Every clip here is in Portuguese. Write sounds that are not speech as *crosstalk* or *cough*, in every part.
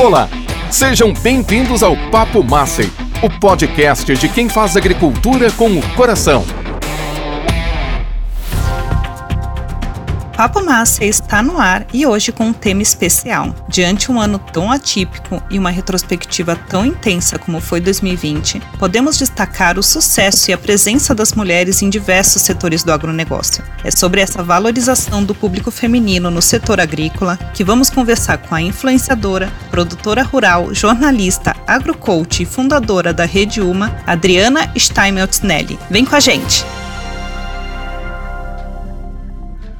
Olá, sejam bem-vindos ao Papo Massey, o podcast de quem faz agricultura com o coração. Papo Massa está no ar e hoje com um tema especial. Diante um ano tão atípico e uma retrospectiva tão intensa como foi 2020, podemos destacar o sucesso e a presença das mulheres em diversos setores do agronegócio. É sobre essa valorização do público feminino no setor agrícola que vamos conversar com a influenciadora, produtora rural, jornalista, agrocoach e fundadora da Rede Uma, Adriana Steinmetz-Nelly. Vem com a gente!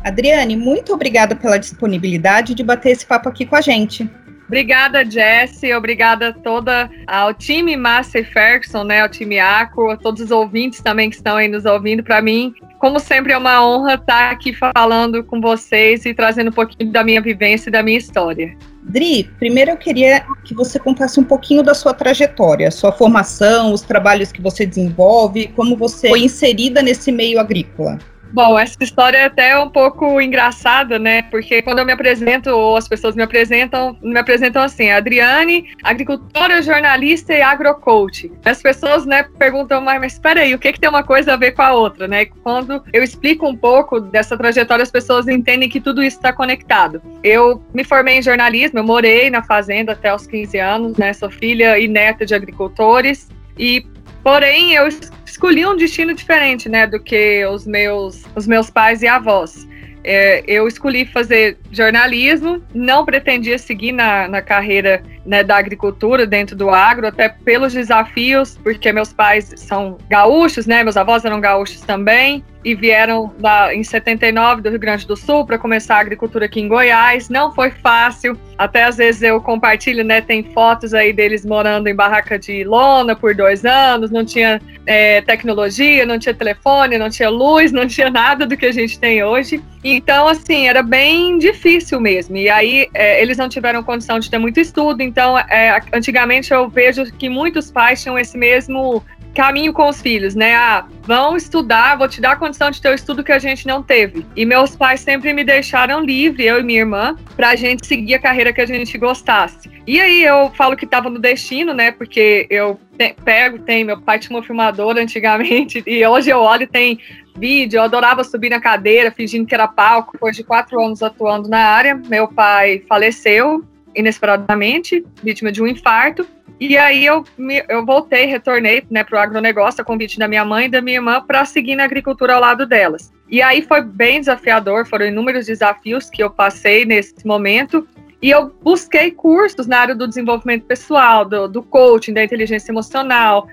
Adriane, muito obrigada pela disponibilidade de bater esse papo aqui com a gente. Obrigada, Jessie. Obrigada toda ao time Massa Ferguson, né, ao time ACO, a todos os ouvintes também que estão aí nos ouvindo. Para mim, como sempre, é uma honra estar aqui falando com vocês e trazendo um pouquinho da minha vivência e da minha história. Dri, primeiro eu queria que você contasse um pouquinho da sua trajetória, sua formação, os trabalhos que você desenvolve, como você foi inserida nesse meio agrícola. Bom, essa história é até um pouco engraçada, né? Porque quando eu me apresento, ou as pessoas me apresentam, me apresentam assim, Adriane, agricultora, jornalista e agrocoach. As pessoas, né, perguntam, mas, mas espera aí, o que, que tem uma coisa a ver com a outra, né? Quando eu explico um pouco dessa trajetória, as pessoas entendem que tudo isso está conectado. Eu me formei em jornalismo, eu morei na fazenda até os 15 anos, né? Sou filha e neta de agricultores. E Porém, eu escolhi um destino diferente, né, do que os meus, os meus pais e avós. É, eu escolhi fazer jornalismo, não pretendia seguir na, na carreira né, da agricultura dentro do agro, até pelos desafios, porque meus pais são gaúchos, né, meus avós eram gaúchos também, e vieram lá em 79 do Rio Grande do Sul para começar a agricultura aqui em Goiás. Não foi fácil, até às vezes eu compartilho, né? Tem fotos aí deles morando em barraca de lona por dois anos, não tinha é, tecnologia, não tinha telefone, não tinha luz, *laughs* não tinha nada do que a gente tem hoje. Então, assim, era bem difícil mesmo. E aí é, eles não tiveram condição de ter muito estudo, então é, antigamente eu vejo que muitos pais tinham esse mesmo caminho com os filhos, né? Ah, vão estudar, vou te dar a condição de ter o estudo que a gente não teve. E meus pais sempre me deixaram livre, eu e minha irmã, pra gente seguir a carreira que a gente gostasse. E aí eu falo que tava no destino, né? Porque eu te, pego, tem, meu pai tinha uma filmadora antigamente, *laughs* e hoje eu olho tem vídeo, eu adorava subir na cadeira, fingindo que era palco, depois de quatro anos atuando na área, meu pai faleceu inesperadamente, vítima de um infarto, e aí eu, me, eu voltei, retornei né, para o agronegócio, a convite da minha mãe e da minha irmã, para seguir na agricultura ao lado delas. E aí foi bem desafiador, foram inúmeros desafios que eu passei nesse momento. E eu busquei cursos na área do desenvolvimento pessoal, do, do coaching, da inteligência emocional,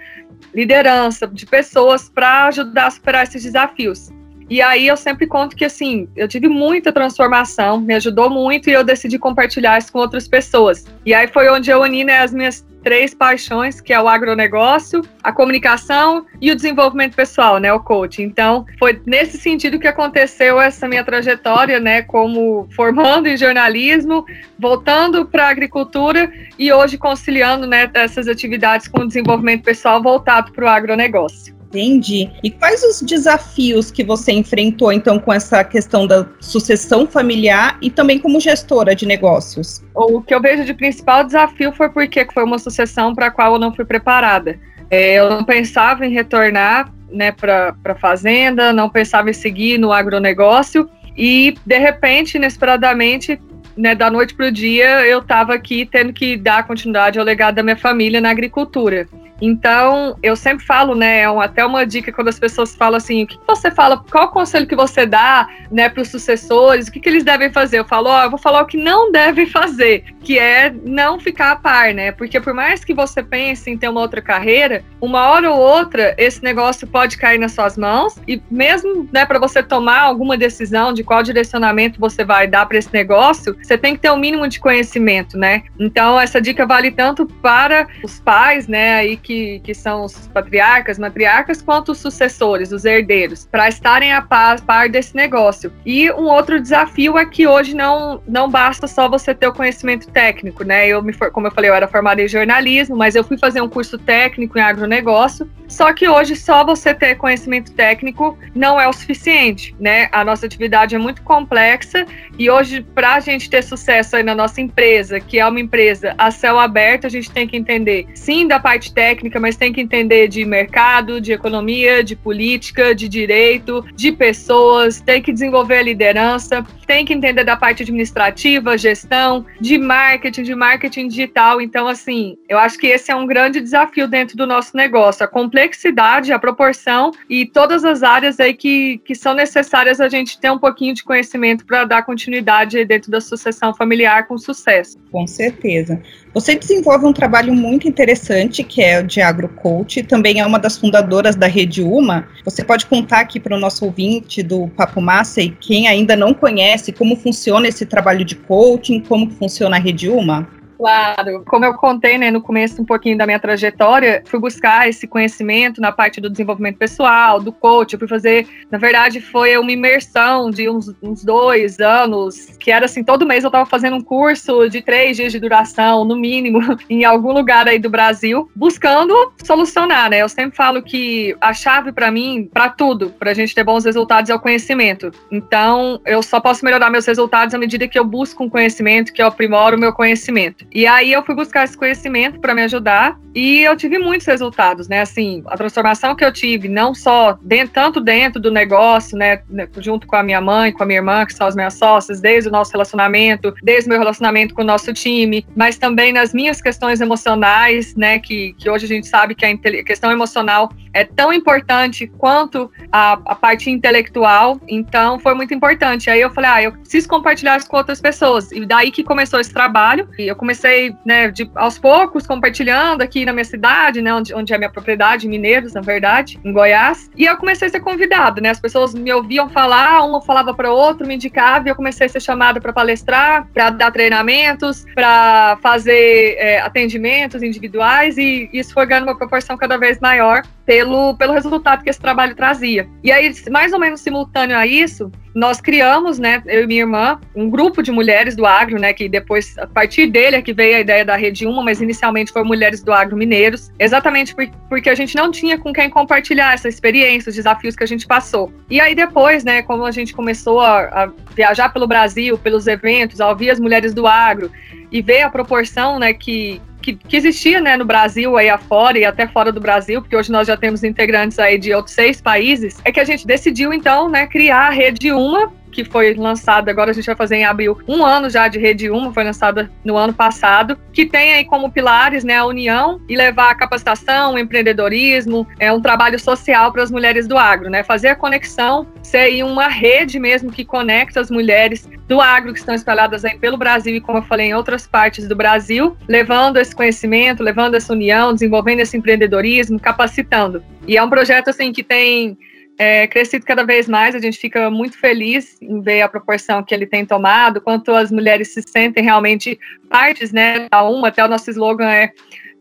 liderança de pessoas para ajudar a superar esses desafios. E aí eu sempre conto que assim, eu tive muita transformação, me ajudou muito e eu decidi compartilhar isso com outras pessoas. E aí foi onde eu uni né, as minhas três paixões, que é o agronegócio, a comunicação e o desenvolvimento pessoal, né, o coaching. Então, foi nesse sentido que aconteceu essa minha trajetória, né, como formando em jornalismo, voltando para a agricultura e hoje conciliando, né, essas atividades com o desenvolvimento pessoal voltado para o agronegócio. Entendi. E quais os desafios que você enfrentou, então, com essa questão da sucessão familiar e também como gestora de negócios? O que eu vejo de principal desafio foi porque foi uma sucessão para a qual eu não fui preparada. É, eu não pensava em retornar né, para a fazenda, não pensava em seguir no agronegócio e, de repente, inesperadamente, né, da noite para o dia, eu estava aqui tendo que dar continuidade ao legado da minha família na agricultura. Então, eu sempre falo, né, é até uma dica quando as pessoas falam assim, o que você fala, qual o conselho que você dá, né, para os sucessores, o que, que eles devem fazer? Eu falo, ó, eu vou falar o que não devem *laughs* fazer, que é não ficar a par, né, porque por mais que você pense em ter uma outra carreira, uma hora ou outra esse negócio pode cair nas suas mãos e mesmo, né, para você tomar alguma decisão de qual direcionamento você vai dar para esse negócio, você tem que ter um mínimo de conhecimento, né? Então, essa dica vale tanto para os pais, né, aí que, que são os patriarcas, matriarcas, quanto os sucessores, os herdeiros, para estarem a par, par desse negócio. E um outro desafio é que hoje não, não basta só você ter o conhecimento técnico, né? Eu me, como eu falei, eu era formada em jornalismo, mas eu fui fazer um curso técnico em agronegócio. Só que hoje só você ter conhecimento técnico não é o suficiente, né? A nossa atividade é muito complexa e hoje para a gente ter sucesso aí na nossa empresa, que é uma empresa a céu aberto, a gente tem que entender sim da parte técnica, mas tem que entender de mercado, de economia, de política, de direito, de pessoas, tem que desenvolver a liderança, tem que entender da parte administrativa, gestão, de marketing, de marketing digital. Então, assim, eu acho que esse é um grande desafio dentro do nosso negócio, a complexidade, a proporção e todas as áreas aí que, que são necessárias a gente ter um pouquinho de conhecimento para dar continuidade dentro da sucessão familiar com sucesso. Com certeza. Você desenvolve um trabalho muito interessante, que é o de AgroCoach, também é uma das fundadoras da Rede Uma. Você pode contar aqui para o nosso ouvinte do Papo Massa e quem ainda não conhece como funciona esse trabalho de coaching, como funciona a Rede Uma? Claro, como eu contei né, no começo um pouquinho da minha trajetória, fui buscar esse conhecimento na parte do desenvolvimento pessoal, do coach. Eu fui fazer, na verdade, foi uma imersão de uns, uns dois anos, que era assim: todo mês eu estava fazendo um curso de três dias de duração, no mínimo, *laughs* em algum lugar aí do Brasil, buscando solucionar, né? Eu sempre falo que a chave para mim, para tudo, para a gente ter bons resultados, é o conhecimento. Então, eu só posso melhorar meus resultados à medida que eu busco um conhecimento, que eu aprimoro o meu conhecimento. E aí eu fui buscar esse conhecimento para me ajudar e eu tive muitos resultados, né? Assim, a transformação que eu tive, não só dentro, tanto dentro do negócio, né, né, junto com a minha mãe, com a minha irmã, que são as minhas sócias, desde o nosso relacionamento, desde o meu relacionamento com o nosso time, mas também nas minhas questões emocionais, né, que, que hoje a gente sabe que a questão emocional é tão importante quanto a, a parte intelectual, então foi muito importante. Aí eu falei, ah, eu preciso compartilhar isso com outras pessoas, e daí que começou esse trabalho, e eu comecei comecei, né, de, aos poucos, compartilhando aqui na minha cidade, né, onde, onde é minha propriedade, Mineiros, na verdade, em Goiás. E eu comecei a ser convidada, né, as pessoas me ouviam falar, uma falava para outro, me indicava, e eu comecei a ser chamada para palestrar, para dar treinamentos, para fazer é, atendimentos individuais, e isso foi ganhando uma proporção cada vez maior pelo, pelo resultado que esse trabalho trazia. E aí, mais ou menos simultâneo a isso, nós criamos, né, eu e minha irmã, um grupo de mulheres do agro, né, que depois, a partir dele é que veio a ideia da Rede Uma, mas inicialmente foi Mulheres do Agro Mineiros, exatamente por, porque a gente não tinha com quem compartilhar essa experiência, os desafios que a gente passou. E aí depois, né, como a gente começou a, a viajar pelo Brasil, pelos eventos, a ouvir as mulheres do agro e ver a proporção, né, que, que, que, existia né, no Brasil aí afora e até fora do Brasil, porque hoje nós já temos integrantes aí de outros seis países, é que a gente decidiu então né, criar a rede Uma que foi lançada, agora a gente vai fazer em abril, um ano já de Rede Uma, foi lançada no ano passado, que tem aí como pilares né, a união e levar a capacitação, o empreendedorismo, é um trabalho social para as mulheres do agro, né? Fazer a conexão, ser aí uma rede mesmo que conecta as mulheres do agro que estão espalhadas aí pelo Brasil e, como eu falei, em outras partes do Brasil, levando esse conhecimento, levando essa união, desenvolvendo esse empreendedorismo, capacitando. E é um projeto assim que tem é, crescido cada vez mais. A gente fica muito feliz em ver a proporção que ele tem tomado, quanto as mulheres se sentem realmente partes, né? Da uma, até o nosso slogan é,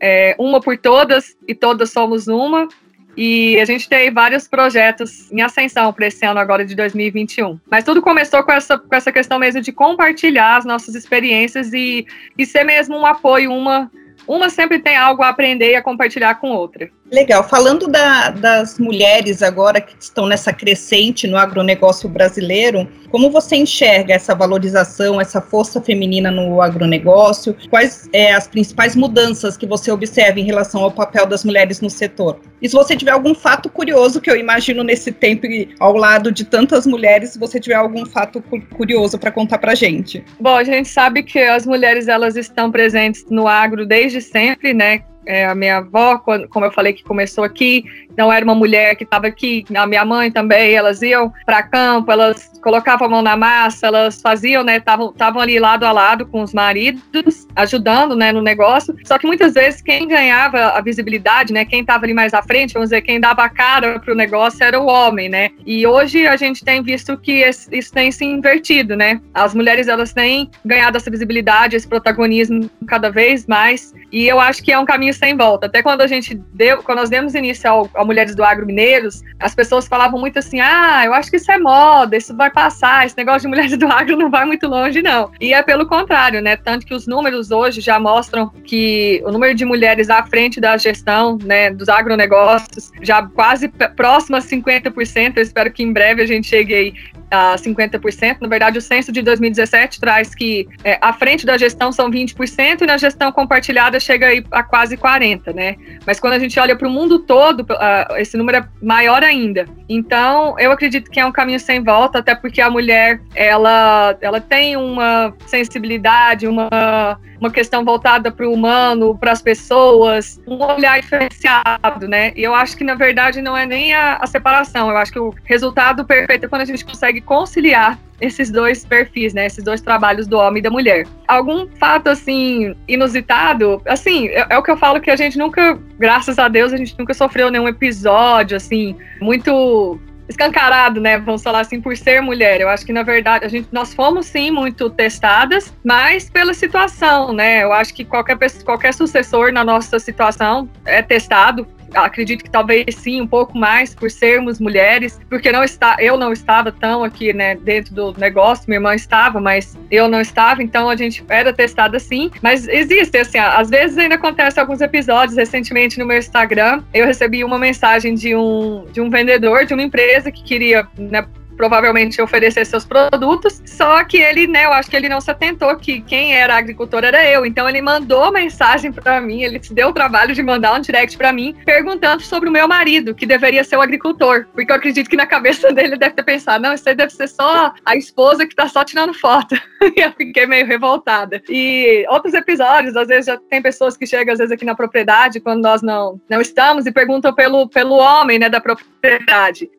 é uma por todas e todas somos uma. E a gente tem vários projetos em ascensão para esse ano agora de 2021. Mas tudo começou com essa, com essa questão mesmo de compartilhar as nossas experiências e, e ser mesmo um apoio, uma uma sempre tem algo a aprender e a compartilhar com outra. Legal. Falando da, das mulheres agora que estão nessa crescente no agronegócio brasileiro, como você enxerga essa valorização, essa força feminina no agronegócio? Quais é, as principais mudanças que você observa em relação ao papel das mulheres no setor? E se você tiver algum fato curioso, que eu imagino nesse tempo ao lado de tantas mulheres, se você tiver algum fato curioso para contar para gente. Bom, a gente sabe que as mulheres elas estão presentes no agro desde sempre, né? É, a minha avó, como eu falei que começou aqui, não era uma mulher que estava aqui, a minha mãe também, elas iam para campo, elas colocavam a mão na massa, elas faziam, né, estavam ali lado a lado com os maridos, ajudando, né, no negócio. Só que muitas vezes quem ganhava a visibilidade, né, quem estava ali mais à frente, vamos dizer, quem dava a cara para o negócio era o homem, né? E hoje a gente tem visto que isso tem se invertido, né? As mulheres elas têm ganhado essa visibilidade, esse protagonismo cada vez mais. E eu acho que é um caminho sem volta. Até quando a gente deu, quando nós demos início ao, ao Mulheres do Agro Mineiros, as pessoas falavam muito assim: ah, eu acho que isso é moda, isso vai passar, esse negócio de Mulheres *laughs* do Agro não vai muito longe, não. E é pelo contrário, né? Tanto que os números hoje já mostram que o número de mulheres à frente da gestão, né, dos agronegócios, já quase próximo a 50%. Eu espero que em breve a gente chegue aí a 50%. Na verdade, o censo de 2017 traz que é, à frente da gestão são 20% e na gestão compartilhada chega a quase 40%, né? Mas quando a gente olha para o mundo todo, uh, esse número é maior ainda. Então, eu acredito que é um caminho sem volta, até porque a mulher, ela, ela tem uma sensibilidade, uma uma questão voltada para o humano, para as pessoas, um olhar diferenciado, né? E eu acho que, na verdade, não é nem a, a separação. Eu acho que o resultado perfeito é quando a gente consegue conciliar esses dois perfis, né? Esses dois trabalhos do homem e da mulher. Algum fato, assim, inusitado, assim, é, é, o que eu falo que a gente nunca, graças a Deus, a gente nunca sofreu nenhum episódio, assim, muito escancarado, né? Vamos falar assim, por ser mulher. Eu acho que, na verdade, a gente, nós fomos sim muito testadas, mas pela situação, né? Eu acho que qualquer, qualquer sucessor na nossa situação é testado acredito que talvez sim, um pouco mais por sermos mulheres, porque não está, eu não estava tão aqui, né, dentro do negócio, minha irmã estava, mas eu não estava, então a gente era testada sim, mas existe, assim, às vezes ainda acontece alguns episódios, recentemente no meu Instagram, eu recebi uma mensagem de um, de um vendedor de uma empresa que queria, né, provavelmente oferecer seus produtos, só que ele, né, eu acho que ele não se atentou que quem era agricultor era eu, então ele mandou mensagem para mim, ele se deu o trabalho de mandar um direct para mim, perguntando sobre o meu marido, que deveria ser o agricultor, porque eu acredito que na cabeça *laughs* dele deve ter pensado, não, isso aí deve ser só a esposa que tá só tirando foto, *laughs* e eu fiquei meio revoltada. E outros episódios, às vezes já tem pessoas que chegam às vezes aqui na propriedade, quando nós não, não estamos, e perguntam pelo, pelo homem, né, da propriedade,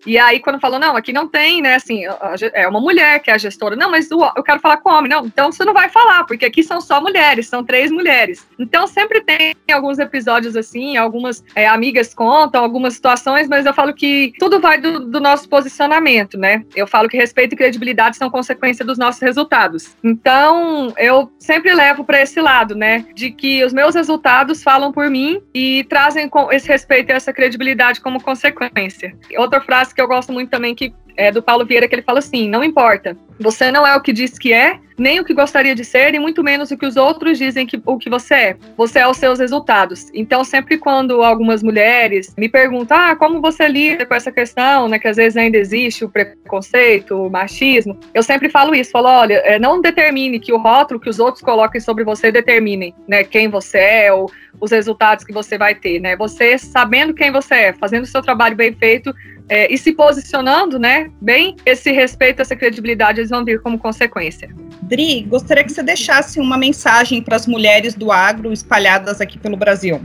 e aí quando falou, não, aqui não tem, né? Assim, é uma mulher que é a gestora. Não, mas eu quero falar com homem. Não, então você não vai falar, porque aqui são só mulheres, são três mulheres. Então sempre tem alguns episódios assim, algumas é, amigas contam, algumas situações, mas eu falo que tudo vai do, do nosso posicionamento, né? Eu falo que respeito e credibilidade são consequência dos nossos resultados. Então eu sempre levo para esse lado, né? De que os meus resultados falam por mim e trazem esse respeito e essa credibilidade como consequência. Outra frase que eu gosto muito também que é do Paulo Vieira que ele fala assim: não importa, você não é o que diz que é, nem o que gostaria de ser, e muito menos o que os outros dizem que o que você é. Você é os seus resultados. Então, sempre quando algumas mulheres me perguntam, ah, como você lida com essa questão, né, que às vezes ainda existe o preconceito, o machismo, eu sempre falo isso, falo, olha, é, não determine que o rótulo que os outros coloquem sobre você determinem, né, quem você é ou os resultados que você vai ter, né? Você sabendo quem você é, fazendo o seu trabalho bem feito, é, e se posicionando, né, bem, esse respeito, essa credibilidade, eles vão vir como consequência. Dri, gostaria que você deixasse uma mensagem para as mulheres do agro espalhadas aqui pelo Brasil.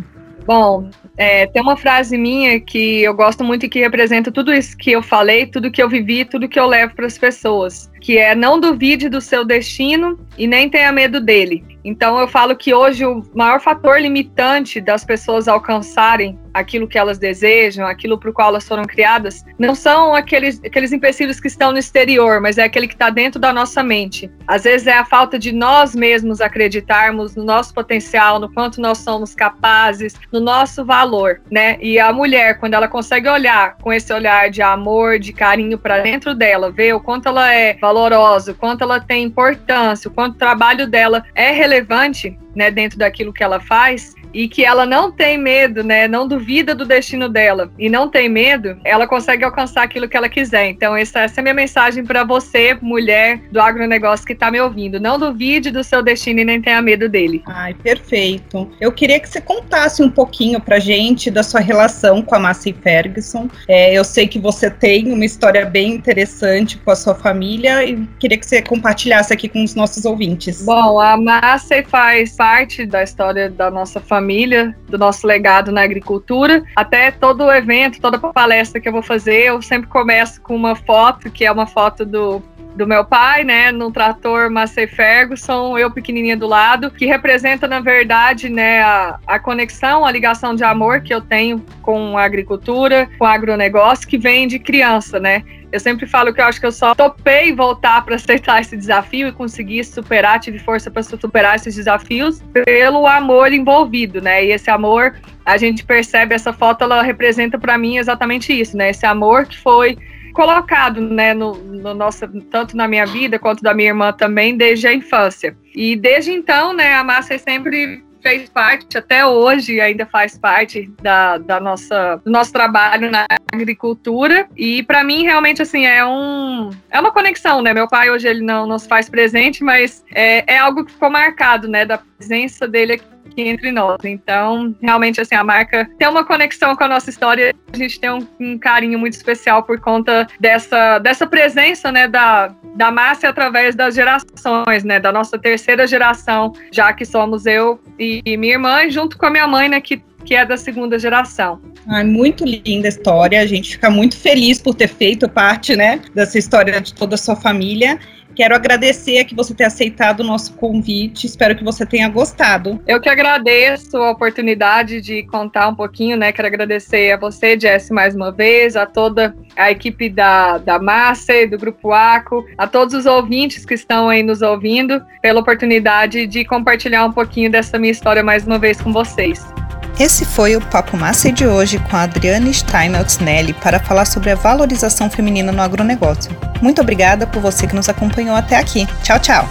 Bom, é, tem uma frase minha que eu gosto muito e que representa tudo isso que eu falei, tudo que eu vivi, tudo que eu levo para as pessoas, que é não duvide do seu destino e nem tenha medo dele. Então eu falo que hoje o maior fator limitante das pessoas alcançarem aquilo que elas desejam, aquilo para o qual elas foram criadas, não são aqueles, aqueles empecilhos que estão no exterior, mas é aquele que está dentro da nossa mente. Às vezes é a falta de nós mesmos acreditarmos no nosso potencial, no quanto nós somos capazes, no nosso valor, né? E a mulher, quando ela consegue olhar com esse olhar de amor, de carinho para dentro dela, ver o quanto ela é valorosa, o quanto ela tem importância, o quanto o trabalho dela é relevante, né, dentro daquilo que ela faz, e que ela não tem medo, né? Não duvida do destino dela e não tem medo, ela consegue alcançar aquilo que ela quiser. Então, essa, essa é a minha mensagem para você, mulher do agronegócio que está me ouvindo. Não duvide do seu destino e nem tenha medo dele. Ai, perfeito. Eu queria que você contasse um pouquinho pra gente da sua relação com a Massey Ferguson. É, eu sei que você tem uma história bem interessante com a sua família e queria que você compartilhasse aqui com os nossos ouvintes. Bom, a Massey faz parte da história da nossa família família, do nosso legado na agricultura. Até todo evento, toda palestra que eu vou fazer, eu sempre começo com uma foto, que é uma foto do do meu pai, né, no trator Massey Ferguson, eu pequenininha do lado, que representa na verdade, né, a, a conexão, a ligação de amor que eu tenho com a agricultura, com o agronegócio, que vem de criança, né. Eu sempre falo que eu acho que eu só topei voltar para aceitar esse desafio e conseguir superar, tive força para superar esses desafios pelo amor envolvido, né? E esse amor, a gente percebe essa foto, ela representa para mim exatamente isso, né? Esse amor que foi colocado, né, no, no nosso, tanto na minha vida quanto da minha irmã também, desde a infância. E desde então, né, a Márcia sempre fez parte, até hoje ainda faz parte da, da nossa, do nosso trabalho na agricultura. E para mim, realmente, assim, é, um, é uma conexão, né? Meu pai hoje ele não nos faz presente, mas é, é algo que ficou marcado, né? Da presença dele aqui entre nós. Então, realmente, assim, a marca tem uma conexão com a nossa história. A gente tem um, um carinho muito especial por conta dessa, dessa presença, né, da, da massa através das gerações, né, da nossa terceira geração, já que somos eu e, e minha irmã, junto com a minha mãe, né, que que é da segunda geração. Ah, muito linda a história, a gente fica muito feliz por ter feito parte, né, dessa história de toda a sua família. Quero agradecer que você ter aceitado o nosso convite. Espero que você tenha gostado. Eu que agradeço a oportunidade de contar um pouquinho, né? Quero agradecer a você, Jess, mais uma vez, a toda a equipe da, da Massa, do Grupo ACO, a todos os ouvintes que estão aí nos ouvindo, pela oportunidade de compartilhar um pouquinho dessa minha história mais uma vez com vocês. Esse foi o Papo Massa de hoje com a Adriane Steinmetz-Nelly para falar sobre a valorização feminina no agronegócio. Muito obrigada por você que nos acompanhou até aqui. Tchau, tchau!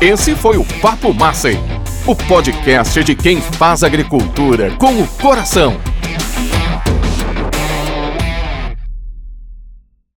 Esse foi o Papo Massa, o podcast de quem faz agricultura com o coração.